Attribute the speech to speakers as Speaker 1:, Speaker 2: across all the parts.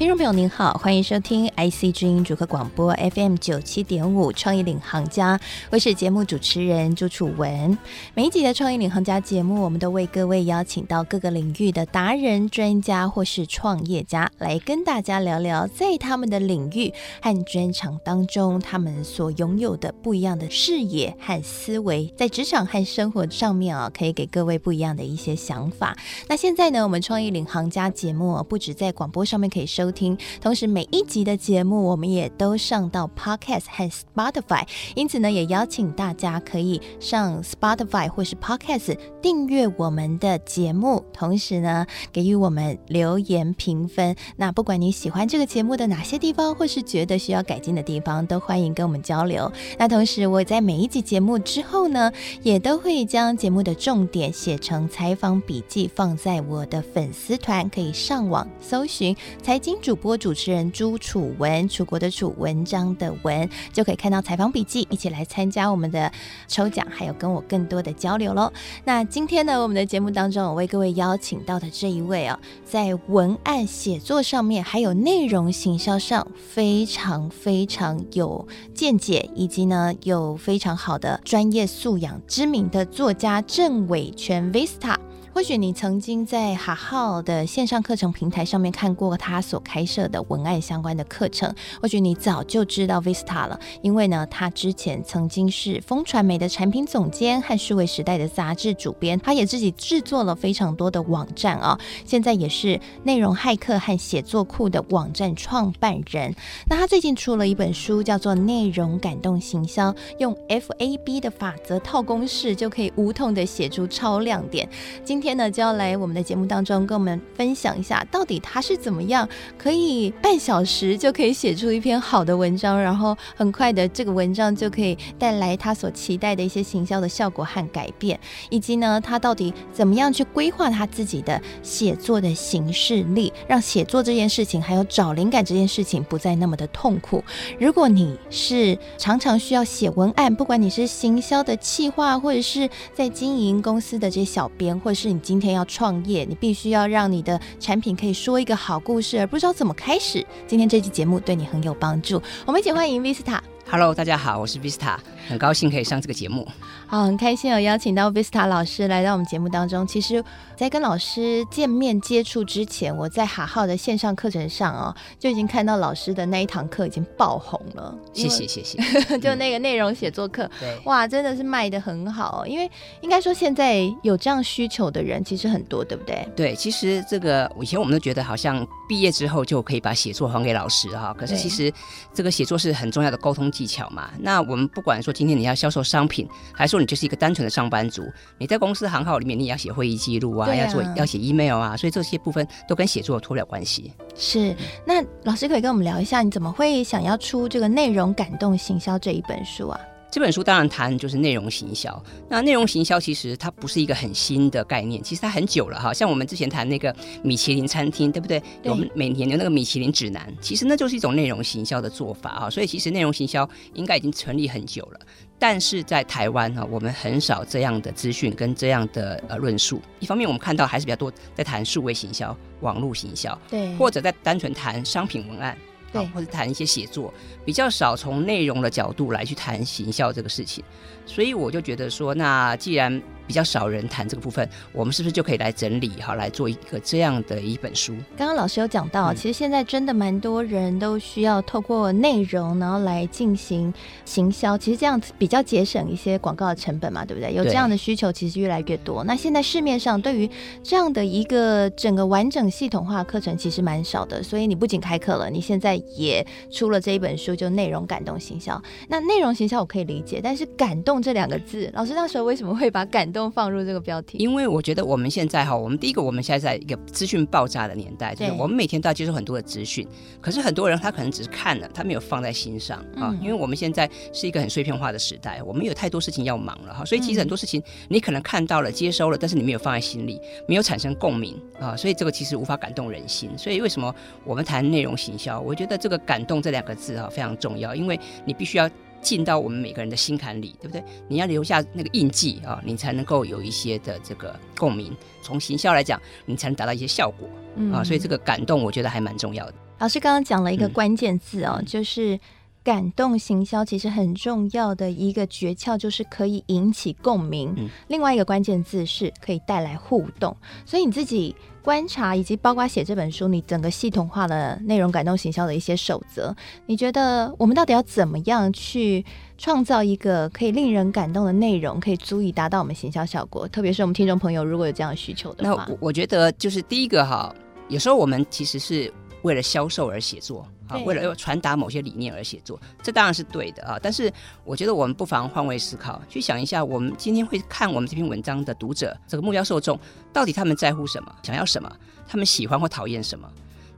Speaker 1: 听众朋友您好，欢迎收听 IC 之音主客广播 FM 九七点五创意领航家，我是节目主持人朱楚文。每一集的创意领航家节目，我们都为各位邀请到各个领域的达人、专家或是创业家，来跟大家聊聊在他们的领域和专长当中，他们所拥有的不一样的视野和思维，在职场和生活上面啊，可以给各位不一样的一些想法。那现在呢，我们创意领航家节目不止在广播上面可以收。听，同时每一集的节目我们也都上到 Podcast 和 Spotify，因此呢，也邀请大家可以上 Spotify 或是 Podcast 订阅我们的节目，同时呢，给予我们留言评分。那不管你喜欢这个节目的哪些地方，或是觉得需要改进的地方，都欢迎跟我们交流。那同时，我在每一集节目之后呢，也都会将节目的重点写成采访笔记，放在我的粉丝团，可以上网搜寻财经。主播主持人朱楚文，楚国的楚，文章的文，就可以看到采访笔记，一起来参加我们的抽奖，还有跟我更多的交流喽。那今天呢，我们的节目当中，我为各位邀请到的这一位啊，在文案写作上面，还有内容行销上，非常非常有见解，以及呢有非常好的专业素养，知名的作家郑伟权 Vista。或许你曾经在哈浩的线上课程平台上面看过他所开设的文案相关的课程，或许你早就知道 Vista 了，因为呢，他之前曾经是风传媒的产品总监和数位时代的杂志主编，他也自己制作了非常多的网站啊，现在也是内容骇客和写作库的网站创办人。那他最近出了一本书，叫做《内容感动行销》，用 FAB 的法则套公式，就可以无痛的写出超亮点。今今天呢，就要来我们的节目当中，跟我们分享一下，到底他是怎么样可以半小时就可以写出一篇好的文章，然后很快的这个文章就可以带来他所期待的一些行销的效果和改变，以及呢，他到底怎么样去规划他自己的写作的行事力，让写作这件事情还有找灵感这件事情不再那么的痛苦。如果你是常常需要写文案，不管你是行销的企划，或者是在经营公司的这些小编，或者是你今天要创业，你必须要让你的产品可以说一个好故事，而不知道怎么开始。今天这期节目对你很有帮助，我们一起欢迎 Vista。
Speaker 2: Hello，大家好，我是 Vista，很高兴可以上这个节目。
Speaker 1: 好，很开心有邀请到 Vista 老师来到我们节目当中。其实，在跟老师见面接触之前，我在哈号的线上课程上哦，就已经看到老师的那一堂课已经爆红了。
Speaker 2: 谢谢谢谢，
Speaker 1: 就那个内容写作课，
Speaker 2: 对，
Speaker 1: 哇，真的是卖的很好。因为应该说现在有这样需求的人其实很多，对不对？
Speaker 2: 对，其实这个以前我们都觉得好像毕业之后就可以把写作还给老师哈，可是其实这个写作是很重要的沟通技巧嘛。那我们不管说今天你要销售商品，还是说你就是一个单纯的上班族，你在公司行号里面，你也要写会议记录啊，啊，要做要写 email 啊，所以这些部分都跟写作脱不了关系。
Speaker 1: 是，那老师可以跟我们聊一下，你怎么会想要出这个内容感动行销这一本书啊？
Speaker 2: 这本书当然谈就是内容行销。那内容行销其实它不是一个很新的概念，其实它很久了哈。像我们之前谈那个米其林餐厅，对不对？对，我们每年的那个米其林指南，其实那就是一种内容行销的做法啊。所以其实内容行销应该已经成立很久了，但是在台湾哈，我们很少这样的资讯跟这样的呃论述。一方面我们看到还是比较多在谈数位行销、网络行销，
Speaker 1: 对，
Speaker 2: 或者在单纯谈商品文案。对，或者谈一些写作，比较少从内容的角度来去谈行销这个事情，所以我就觉得说，那既然比较少人谈这个部分，我们是不是就可以来整理哈，来做一个这样的一本书？
Speaker 1: 刚刚老师有讲到，其实现在真的蛮多人都需要透过内容，然后来进行行销。其实这样子比较节省一些广告的成本嘛，对不对？有这样的需求，其实越来越多。那现在市面上对于这样的一个整个完整系统化课程，其实蛮少的。所以你不仅开课了，你现在也出了这一本书，就内容感动行销。那内容行销我可以理解，但是感动这两个字，老师那时候为什么会把感动动放入这个标题？
Speaker 2: 因为我觉得我们现在哈，我们第一个，我们现在在一个资讯爆炸的年代，就是我们每天都要接受很多的资讯，可是很多人他可能只是看了，他没有放在心上啊。因为我们现在是一个很碎片化的时代，我们有太多事情要忙了哈，所以其实很多事情你可能看到了、接收了，但是你没有放在心里，没有产生共鸣啊，所以这个其实无法感动人心。所以为什么我们谈内容行销？我觉得这个感动这两个字啊非常重要，因为你必须要。进到我们每个人的心坎里，对不对？你要留下那个印记啊，你才能够有一些的这个共鸣。从行销来讲，你才能达到一些效果啊。所以这个感动，我觉得还蛮重要的。
Speaker 1: 老师刚刚讲了一个关键字哦，嗯、就是。感动行销其实很重要的一个诀窍，就是可以引起共鸣。嗯、另外一个关键字是可以带来互动。所以你自己观察，以及包括写这本书，你整个系统化的内容感动行销的一些守则，你觉得我们到底要怎么样去创造一个可以令人感动的内容，可以足以达到我们行销效果？特别是我们听众朋友如果有这样的需求的话，
Speaker 2: 那我我觉得就是第一个哈，有时候我们其实是为了销售而写作。啊，为了要传达某些理念而写作，这当然是对的啊。但是我觉得我们不妨换位思考，去想一下，我们今天会看我们这篇文章的读者，这个目标受众到底他们在乎什么，想要什么，他们喜欢或讨厌什么？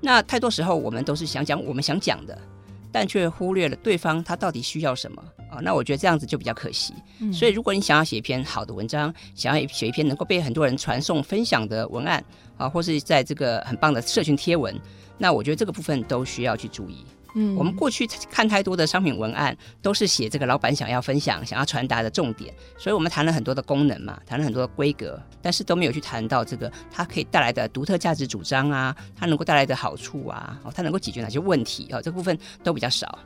Speaker 2: 那太多时候我们都是想讲我们想讲的，但却忽略了对方他到底需要什么啊。那我觉得这样子就比较可惜。嗯。所以如果你想要写一篇好的文章，想要写一篇能够被很多人传送分享的文案啊，或是在这个很棒的社群贴文。那我觉得这个部分都需要去注意。嗯，我们过去看太多的商品文案，都是写这个老板想要分享、想要传达的重点，所以我们谈了很多的功能嘛，谈了很多的规格，但是都没有去谈到这个它可以带来的独特价值主张啊，它能够带来的好处啊，哦，它能够解决哪些问题啊，哦，这部分都比较少。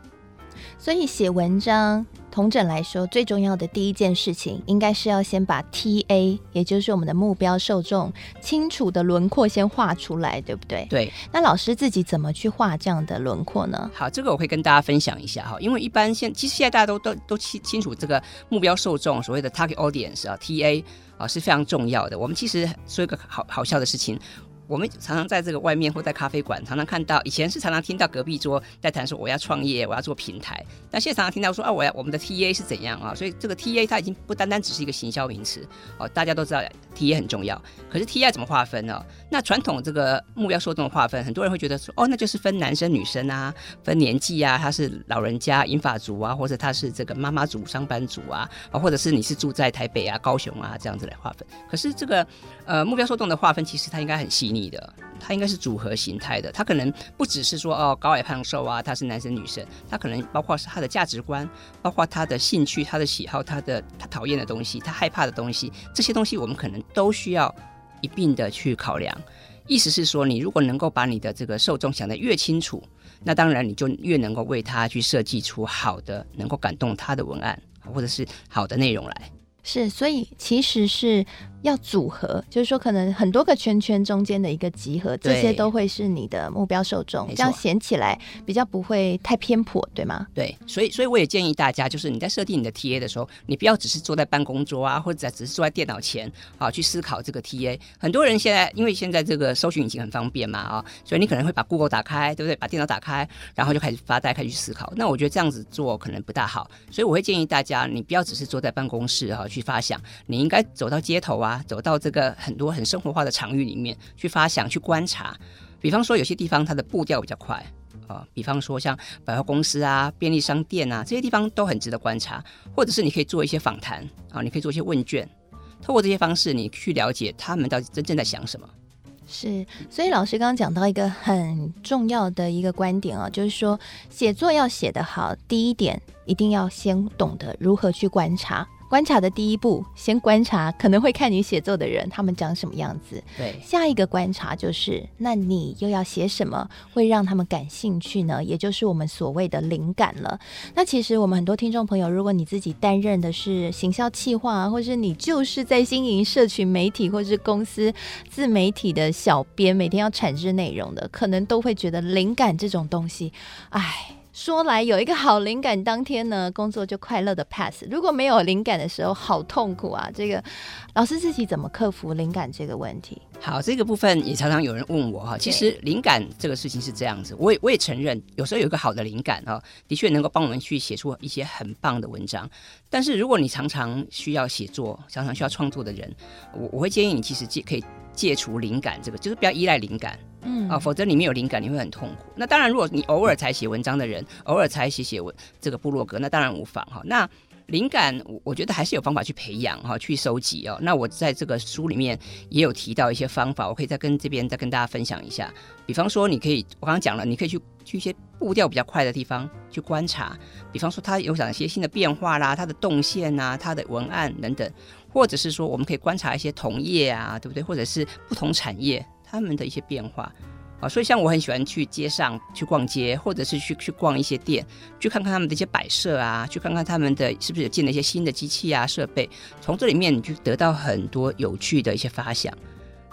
Speaker 1: 所以写文章，同整来说，最重要的第一件事情，应该是要先把 TA，也就是我们的目标受众，清楚的轮廓先画出来，对不对？
Speaker 2: 对。
Speaker 1: 那老师自己怎么去画这样的轮廓呢？
Speaker 2: 好，这个我会跟大家分享一下哈，因为一般现其实现在大家都都都清清楚这个目标受众，所谓的 target audience 啊，TA 啊是非常重要的。我们其实说一个好好笑的事情。我们常常在这个外面或在咖啡馆，常常看到以前是常常听到隔壁桌在谈说我要创业，我要做平台。但现在常常听到说啊，我要我们的 TA 是怎样啊？所以这个 TA 它已经不单单只是一个行销名词哦，大家都知道 TA 很重要。可是 TA 怎么划分呢？那传统这个目标受众的划分，很多人会觉得说哦，那就是分男生女生啊，分年纪啊，他是老人家银发族啊，或者他是这个妈妈族上班族啊，啊，或者是你是住在台北啊、高雄啊这样子来划分。可是这个呃目标受众的划分，其实它应该很细腻的。它应该是组合形态的，它可能不只是说哦高矮胖瘦啊，他是男生女生，他可能包括是他的价值观，包括他的兴趣、他的喜好、他的他讨厌的东西、他害怕的东西，这些东西我们可能都需要一并的去考量。意思是说，你如果能够把你的这个受众想得越清楚，那当然你就越能够为他去设计出好的、能够感动他的文案，或者是好的内容来。
Speaker 1: 是，所以其实是要组合，就是说可能很多个圈圈中间的一个集合，这些都会是你的目标受众，这样显起来比较不会太偏颇，对吗？
Speaker 2: 对，所以所以我也建议大家，就是你在设定你的 TA 的时候，你不要只是坐在办公桌啊，或者只是坐在电脑前啊去思考这个 TA。很多人现在因为现在这个搜寻引擎很方便嘛啊，所以你可能会把 Google 打开，对不对？把电脑打开，然后就开始发呆，开始去思考。那我觉得这样子做可能不大好，所以我会建议大家，你不要只是坐在办公室哈、啊。去发想，你应该走到街头啊，啊走到这个很多很生活化的场域里面去发想、去观察。比方说，有些地方它的步调比较快啊，比方说像百货公司啊、便利商店啊这些地方都很值得观察。或者是你可以做一些访谈啊，你可以做一些问卷，透过这些方式，你去了解他们到底真正在想什么。
Speaker 1: 是，所以老师刚刚讲到一个很重要的一个观点啊，就是说写作要写得好，第一点一定要先懂得如何去观察。观察的第一步，先观察可能会看你写作的人，他们长什么样子。
Speaker 2: 对，
Speaker 1: 下一个观察就是，那你又要写什么会让他们感兴趣呢？也就是我们所谓的灵感了。那其实我们很多听众朋友，如果你自己担任的是行销企划，或是你就是在经营社群媒体或是公司自媒体的小编，每天要产制内容的，可能都会觉得灵感这种东西，哎。说来有一个好灵感，当天呢工作就快乐的 pass。如果没有灵感的时候，好痛苦啊！这个老师自己怎么克服灵感这个问题？
Speaker 2: 好，这个部分也常常有人问我哈。其实灵感这个事情是这样子，我也我也承认，有时候有一个好的灵感哈，的确能够帮我们去写出一些很棒的文章。但是如果你常常需要写作，常常需要创作的人，我我会建议你其实借可以戒除灵感，这个就是不要依赖灵感。嗯啊，否则你没有灵感，你会很痛苦。那当然，如果你偶尔才写文章的人，偶尔才写写文这个部落格，那当然无妨哈。那灵感，我我觉得还是有方法去培养哈，去收集哦。那我在这个书里面也有提到一些方法，我可以再跟这边再跟大家分享一下。比方说，你可以我刚刚讲了，你可以去去一些步调比较快的地方去观察，比方说它有哪些新的变化啦，它的动线啊，它的文案等等，或者是说我们可以观察一些同业啊，对不对？或者是不同产业。他们的一些变化啊，所以像我很喜欢去街上去逛街，或者是去去逛一些店，去看看他们的一些摆设啊，去看看他们的是不是有进了一些新的机器啊设备，从这里面你就得到很多有趣的一些发想。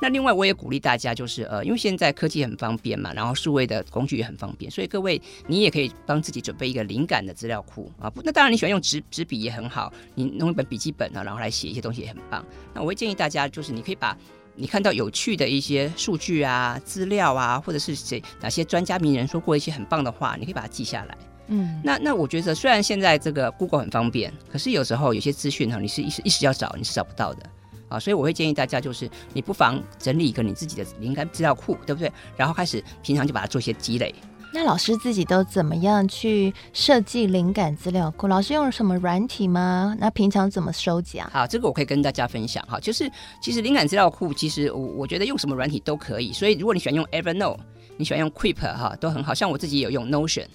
Speaker 2: 那另外我也鼓励大家，就是呃，因为现在科技很方便嘛，然后数位的工具也很方便，所以各位你也可以帮自己准备一个灵感的资料库啊。那当然你喜欢用纸纸笔也很好，你弄一本笔记本啊，然后来写一些东西也很棒。那我会建议大家，就是你可以把。你看到有趣的一些数据啊、资料啊，或者是谁哪些专家名人说过一些很棒的话，你可以把它记下来。嗯，那那我觉得虽然现在这个 Google 很方便，可是有时候有些资讯哈，你是一时一时要找你是找不到的啊，所以我会建议大家就是你不妨整理一个你自己的灵感资料库，对不对？然后开始平常就把它做一些积累。
Speaker 1: 那老师自己都怎么样去设计灵感资料库？老师用了什么软体吗？那平常怎么收集啊？
Speaker 2: 好，这个我可以跟大家分享哈。就是其实灵感资料库，其实我我觉得用什么软体都可以。所以如果你喜欢用 Evernote，你喜欢用 Keep 哈，都很好。像我自己也有用 Notion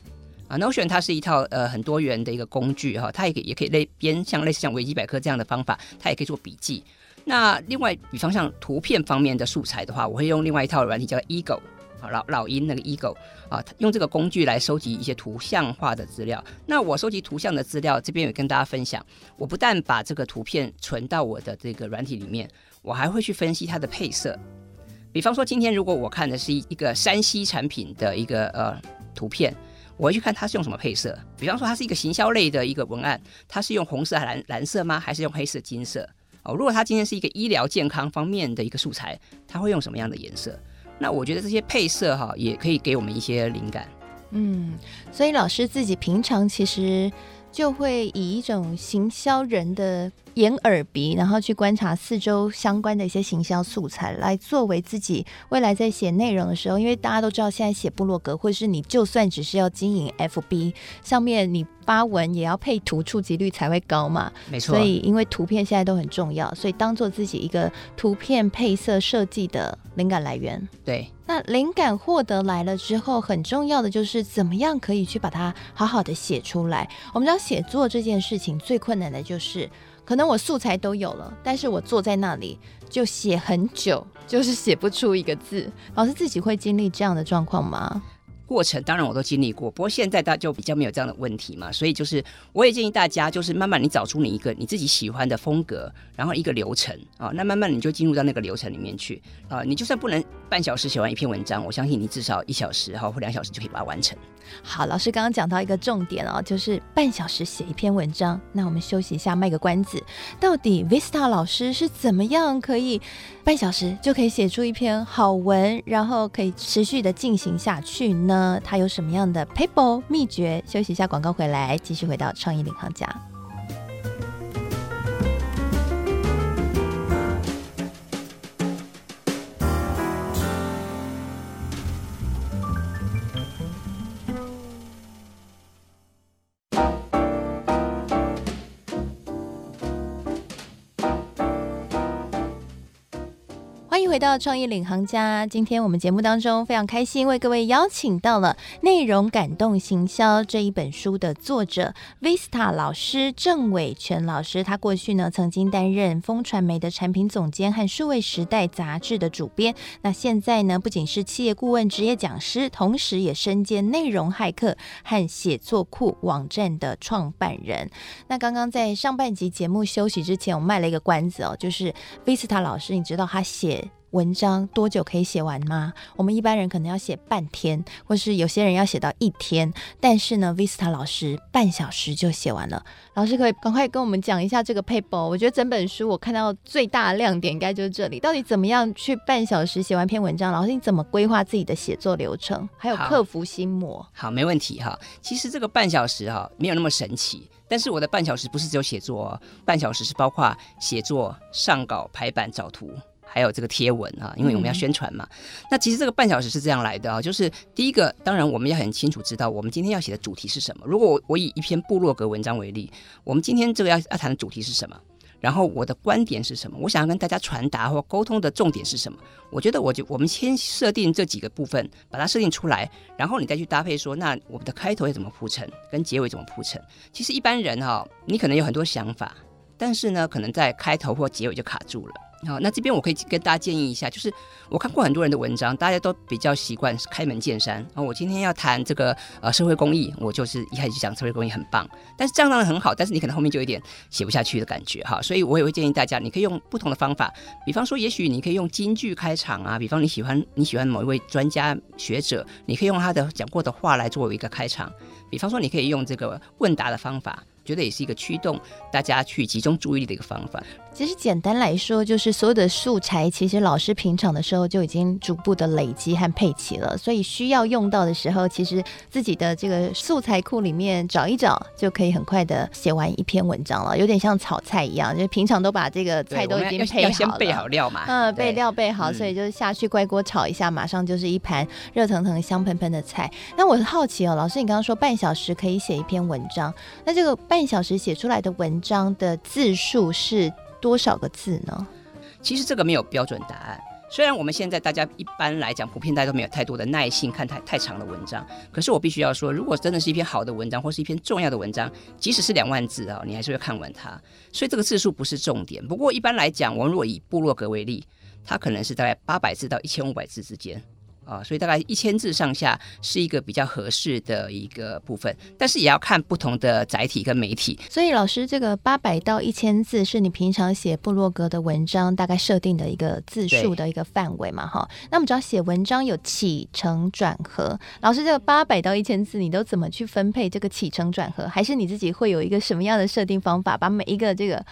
Speaker 2: 啊，Notion 它是一套呃很多元的一个工具哈，它也可以也可以类编像类似像维基百科这样的方法，它也可以做笔记。那另外，比方像图片方面的素材的话，我会用另外一套软体叫 Eagle。好，老老鹰那个 Eagle 啊，用这个工具来收集一些图像化的资料。那我收集图像的资料，这边也跟大家分享。我不但把这个图片存到我的这个软体里面，我还会去分析它的配色。比方说，今天如果我看的是一一个山西产品的一个呃图片，我会去看它是用什么配色。比方说，它是一个行销类的一个文案，它是用红色、蓝蓝色吗？还是用黑色、金色？哦，如果它今天是一个医疗健康方面的一个素材，它会用什么样的颜色？那我觉得这些配色哈，也可以给我们一些灵感。
Speaker 1: 嗯，所以老师自己平常其实就会以一种行销人的眼耳鼻，然后去观察四周相关的一些行销素材，来作为自己未来在写内容的时候。因为大家都知道，现在写部落格，或是你就算只是要经营 FB 上面你。发文也要配图，触及率才会高嘛。
Speaker 2: 没错，
Speaker 1: 所以因为图片现在都很重要，所以当做自己一个图片配色设计的灵感来源。
Speaker 2: 对，
Speaker 1: 那灵感获得来了之后，很重要的就是怎么样可以去把它好好的写出来。我们知道写作这件事情最困难的就是，可能我素材都有了，但是我坐在那里就写很久，就是写不出一个字。老师自己会经历这样的状况吗？
Speaker 2: 过程当然我都经历过，不过现在大家就比较没有这样的问题嘛，所以就是我也建议大家，就是慢慢你找出你一个你自己喜欢的风格，然后一个流程啊，那慢慢你就进入到那个流程里面去啊，你就算不能半小时写完一篇文章，我相信你至少一小时哈或两小时就可以把它完成。
Speaker 1: 好，老师刚刚讲到一个重点哦，就是半小时写一篇文章。那我们休息一下，卖个关子，到底 Vista 老师是怎么样可以半小时就可以写出一篇好文，然后可以持续的进行下去呢？他有什么样的 paper 秘诀？休息一下，广告回来，继续回到创意领航家。回到创意领航家，今天我们节目当中非常开心，为各位邀请到了《内容感动行销》这一本书的作者 Vista 老师郑伟权老师。他过去呢曾经担任风传媒的产品总监和数位时代杂志的主编。那现在呢不仅是企业顾问、职业讲师，同时也身兼内容骇客和写作库网站的创办人。那刚刚在上半集节目休息之前，我卖了一个关子哦，就是 Vista 老师，你知道他写。文章多久可以写完吗？我们一般人可能要写半天，或是有些人要写到一天，但是呢，Vista 老师半小时就写完了。老师可以赶快跟我们讲一下这个 paper。我觉得整本书我看到最大的亮点应该就是这里，到底怎么样去半小时写完篇文章？老师你怎么规划自己的写作流程？还有克服心魔？
Speaker 2: 好，好，没问题哈。其实这个半小时哈没有那么神奇，但是我的半小时不是只有写作哦，半小时是包括写作、上稿、排版、找图。还有这个贴文啊，因为我们要宣传嘛。嗯、那其实这个半小时是这样来的啊，就是第一个，当然我们要很清楚知道我们今天要写的主题是什么。如果我我以一篇部落格文章为例，我们今天这个要要谈的主题是什么？然后我的观点是什么？我想要跟大家传达或沟通的重点是什么？我觉得我就我们先设定这几个部分，把它设定出来，然后你再去搭配说，那我们的开头要怎么铺陈，跟结尾怎么铺陈？其实一般人哈，你可能有很多想法，但是呢，可能在开头或结尾就卡住了。好，那这边我可以跟大家建议一下，就是我看过很多人的文章，大家都比较习惯开门见山。啊，我今天要谈这个呃社会公益，我就是一开始就讲社会公益很棒，但是这样当然很好，但是你可能后面就有点写不下去的感觉哈。所以我也会建议大家，你可以用不同的方法，比方说，也许你可以用金句开场啊，比方你喜欢你喜欢某一位专家学者，你可以用他的讲过的话来作为一个开场，比方说你可以用这个问答的方法。觉得也是一个驱动大家去集中注意力的一个方法。
Speaker 1: 其实简单来说，就是所有的素材，其实老师平常的时候就已经逐步的累积和配齐了，所以需要用到的时候，其实自己的这个素材库里面找一找，就可以很快的写完一篇文章了。有点像炒菜一样，就是平常都把这个菜都已经配好了，
Speaker 2: 先备好料嘛。
Speaker 1: 嗯，备料备好，所以就是下去乖锅炒一下，马上就是一盘热腾腾、香喷喷的菜。那我很好奇哦，老师，你刚刚说半小时可以写一篇文章，那这个半。半小时写出来的文章的字数是多少个字呢？
Speaker 2: 其实这个没有标准答案。虽然我们现在大家一般来讲，普遍大家都没有太多的耐性看太太长的文章，可是我必须要说，如果真的是一篇好的文章，或是一篇重要的文章，即使是两万字啊，你还是会看完它。所以这个字数不是重点。不过一般来讲，我们如果以部落格为例，它可能是大概八百字到一千五百字之间。啊，所以大概一千字上下是一个比较合适的一个部分，但是也要看不同的载体跟媒体。
Speaker 1: 所以老师，这个八百到一千字是你平常写部落格的文章大概设定的一个字数的一个范围嘛？哈，那我们只要写文章有起承转合，老师这个八百到一千字，你都怎么去分配这个起承转合？还是你自己会有一个什么样的设定方法，把每一个这个？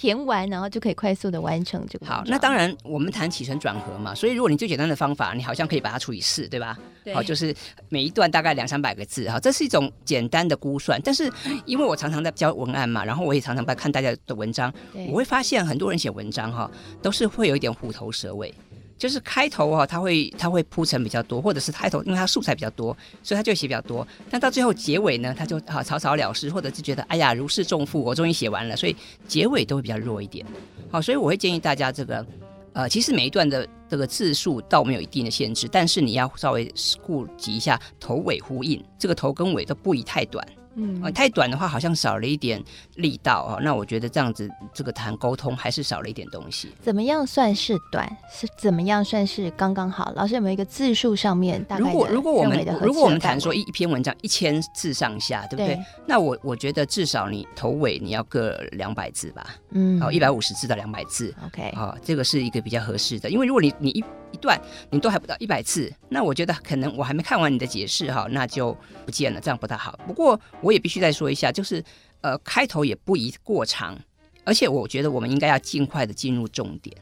Speaker 1: 填完，然后就可以快速的完成这个。
Speaker 2: 好，那当然我们谈起承转合嘛，所以如果你最简单的方法，你好像可以把它除以四，对吧？对。好，就是每一段大概两三百个字，哈，这是一种简单的估算。但是因为我常常在教文案嘛，然后我也常常在看大家的文章，我会发现很多人写文章哈，都是会有一点虎头蛇尾。就是开头啊，他会他会铺陈比较多，或者是开头，因为他素材比较多，所以他就写比较多。但到最后结尾呢，他就啊草草了事，或者是觉得哎呀如释重负，我终于写完了，所以结尾都会比较弱一点。好，所以我会建议大家这个，呃，其实每一段的这个字数倒没有一定的限制，但是你要稍微顾及一下头尾呼应，这个头跟尾都不宜太短。嗯，太短的话好像少了一点力道啊。那我觉得这样子，这个谈沟通还是少了一点东西。
Speaker 1: 怎么样算是短？是怎么样算是刚刚好？老师有没有一个字数上面大概？
Speaker 2: 如果如果我们如果我们谈说一一篇文章一千字上下，对不对？对，那我我觉得至少你头尾你要各两百字吧。嗯，好，一百五十字到两百字。OK，啊，这个是一个比较合适的。因为如果你你一一段你都还不到一百次，那我觉得可能我还没看完你的解释哈，那就不见了，这样不太好。不过我也必须再说一下，就是呃开头也不宜过长，而且我觉得我们应该要尽快的进入重点，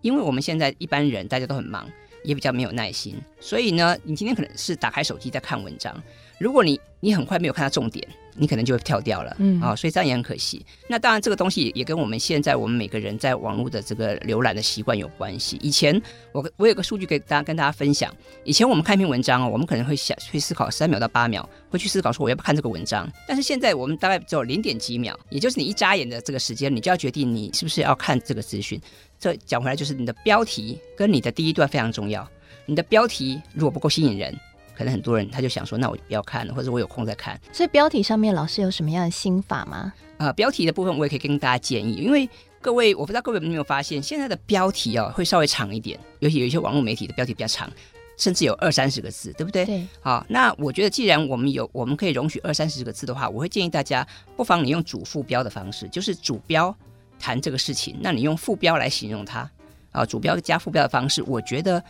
Speaker 2: 因为我们现在一般人大家都很忙，也比较没有耐心，所以呢，你今天可能是打开手机在看文章，如果你你很快没有看到重点。你可能就会跳掉了，嗯啊、哦，所以这样也很可惜。那当然，这个东西也跟我们现在我们每个人在网络的这个浏览的习惯有关系。以前我我有个数据给大家跟大家分享，以前我们看一篇文章哦，我们可能会想去思考三秒到八秒，会去思考说我要不要看这个文章。但是现在我们大概只有零点几秒，也就是你一眨眼的这个时间，你就要决定你是不是要看这个资讯。这讲回来就是你的标题跟你的第一段非常重要。你的标题如果不够吸引人。可能很多人他就想说，那我就不要看了，或者我有空再看。
Speaker 1: 所以标题上面老师有什么样的心法吗？
Speaker 2: 啊、呃，标题的部分我也可以跟大家建议，因为各位我不知道各位有没有发现，现在的标题哦会稍微长一点，尤其有一些网络媒体的标题比较长，甚至有二三十个字，对不对？对。好，那我觉得既然我们有我们可以容许二三十个字的话，我会建议大家不妨你用主副标的方式，就是主标谈这个事情，那你用副标来形容它。啊，主标加副标的方式，我觉得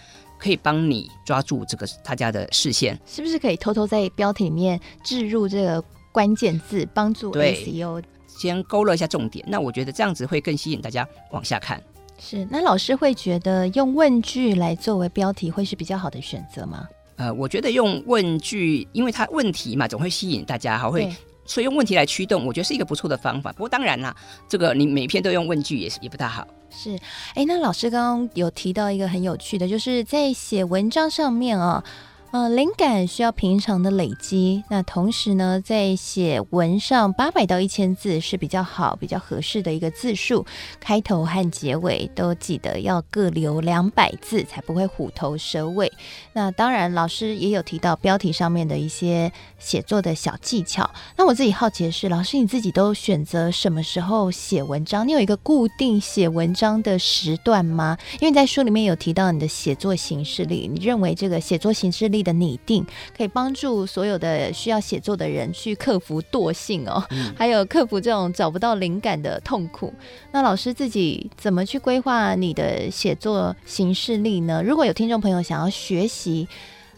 Speaker 2: 可以帮你抓住这个大家的视线。
Speaker 1: 是不是可以偷偷在标题里面置入这个关键字，帮助 SEO
Speaker 2: 先勾勒一下重点？那我觉得这样子会更吸引大家往下看。
Speaker 1: 是，那老师会觉得用问句来作为标题会是比较好的选择吗？
Speaker 2: 呃，我觉得用问句，因为它问题嘛，总会吸引大家，还，会。所以用问题来驱动，我觉得是一个不错的方法。不过当然啦，这个你每篇都用问句也是也不太好。
Speaker 1: 是，哎，那老师刚刚有提到一个很有趣的，就是在写文章上面啊。呃，灵感需要平常的累积。那同时呢，在写文上八百到一千字是比较好、比较合适的一个字数。开头和结尾都记得要各留两百字，才不会虎头蛇尾。那当然，老师也有提到标题上面的一些写作的小技巧。那我自己好奇的是，老师你自己都选择什么时候写文章？你有一个固定写文章的时段吗？因为在书里面有提到你的写作行事历，你认为这个写作行事历的拟定可以帮助所有的需要写作的人去克服惰性哦，嗯、还有克服这种找不到灵感的痛苦。那老师自己怎么去规划你的写作形式力呢？如果有听众朋友想要学习，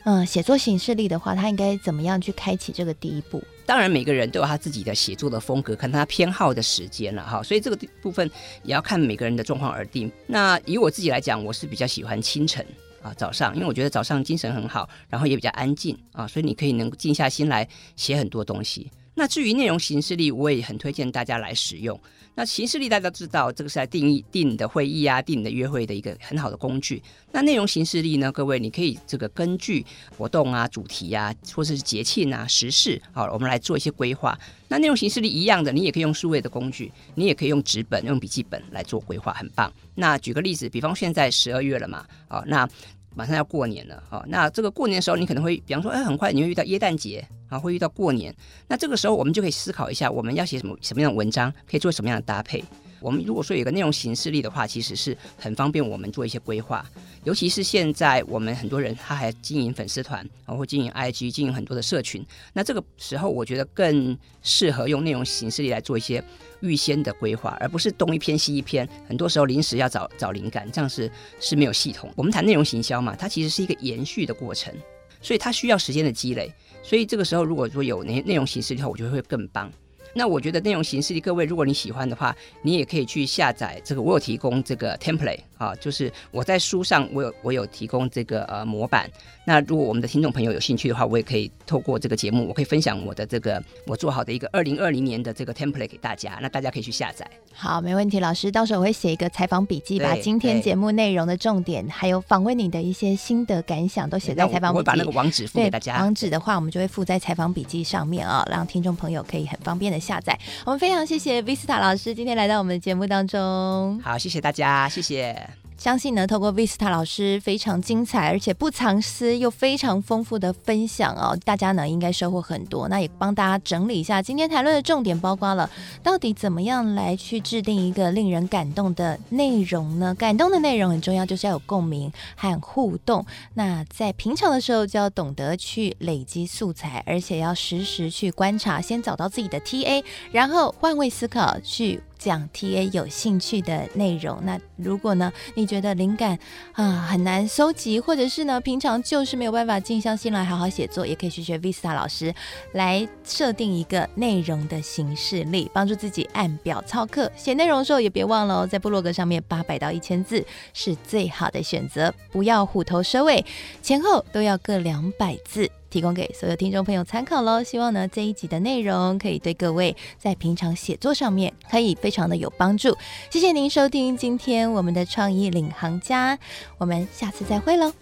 Speaker 1: 嗯、呃，写作形式力的话，他应该怎么样去开启这个第一步？
Speaker 2: 当然，每个人都有他自己的写作的风格，看他偏好的时间了哈，所以这个部分也要看每个人的状况而定。那以我自己来讲，我是比较喜欢清晨。啊，早上，因为我觉得早上精神很好，然后也比较安静啊，所以你可以能静下心来写很多东西。那至于内容形式力，我也很推荐大家来使用。那形式力大家知道，这个是来定义定你的会议啊，定你的约会的一个很好的工具。那内容形式力呢，各位你可以这个根据活动啊、主题啊，或者是节庆啊、时事，好，我们来做一些规划。那内容形式力一样的，你也可以用数位的工具，你也可以用纸本、用笔记本来做规划，很棒。那举个例子，比方现在十二月了嘛，啊，那马上要过年了，啊，那这个过年的时候，你可能会，比方说，哎，很快你会遇到耶诞节。啊，会遇到过年，那这个时候我们就可以思考一下，我们要写什么什么样的文章，可以做什么样的搭配。我们如果说有个内容形式力的话，其实是很方便我们做一些规划。尤其是现在我们很多人他还经营粉丝团，然后经营 IG，经营很多的社群。那这个时候我觉得更适合用内容形式力来做一些预先的规划，而不是东一篇西一篇。很多时候临时要找找灵感，这样是是没有系统。我们谈内容行销嘛，它其实是一个延续的过程，所以它需要时间的积累。所以这个时候，如果说有内内容形式的话，我觉得会更棒。那我觉得内容形式的，各位如果你喜欢的话，你也可以去下载这个，我有提供这个 template 啊，就是我在书上我有我有提供这个呃模板。那如果我们的听众朋友有兴趣的话，我也可以透过这个节目，我可以分享我的这个我做好的一个二零二零年的这个 template 给大家，那大家可以去下载。
Speaker 1: 好，没问题，老师，到时候我会写一个采访笔记，把今天节目内容的重点，还有访问你的一些心得感想都写在采访笔记。
Speaker 2: 我会把那个网址附给大家。
Speaker 1: 网址的话，我们就会附在采访笔记上面啊，让听众朋友可以很方便的下载。我们非常谢谢 Vista 老师今天来到我们的节目当中。
Speaker 2: 好，谢谢大家，谢谢。
Speaker 1: 相信呢，透过 Vista 老师非常精彩而且不藏私又非常丰富的分享哦，大家呢应该收获很多。那也帮大家整理一下今天谈论的重点，包括了到底怎么样来去制定一个令人感动的内容呢？感动的内容很重要，就是要有共鸣和互动。那在平常的时候就要懂得去累积素材，而且要时时去观察，先找到自己的 TA，然后换位思考去。讲 TA 有兴趣的内容。那如果呢，你觉得灵感啊很难搜集，或者是呢平常就是没有办法静下心来好好写作，也可以学学 Vista 老师来设定一个内容的形式力，帮助自己按表操课。写内容的时候也别忘了哦，在部落格上面八百到一千字是最好的选择，不要虎头蛇尾，前后都要各两百字。提供给所有听众朋友参考喽，希望呢这一集的内容可以对各位在平常写作上面可以非常的有帮助。谢谢您收听今天我们的创意领航家，我们下次再会喽。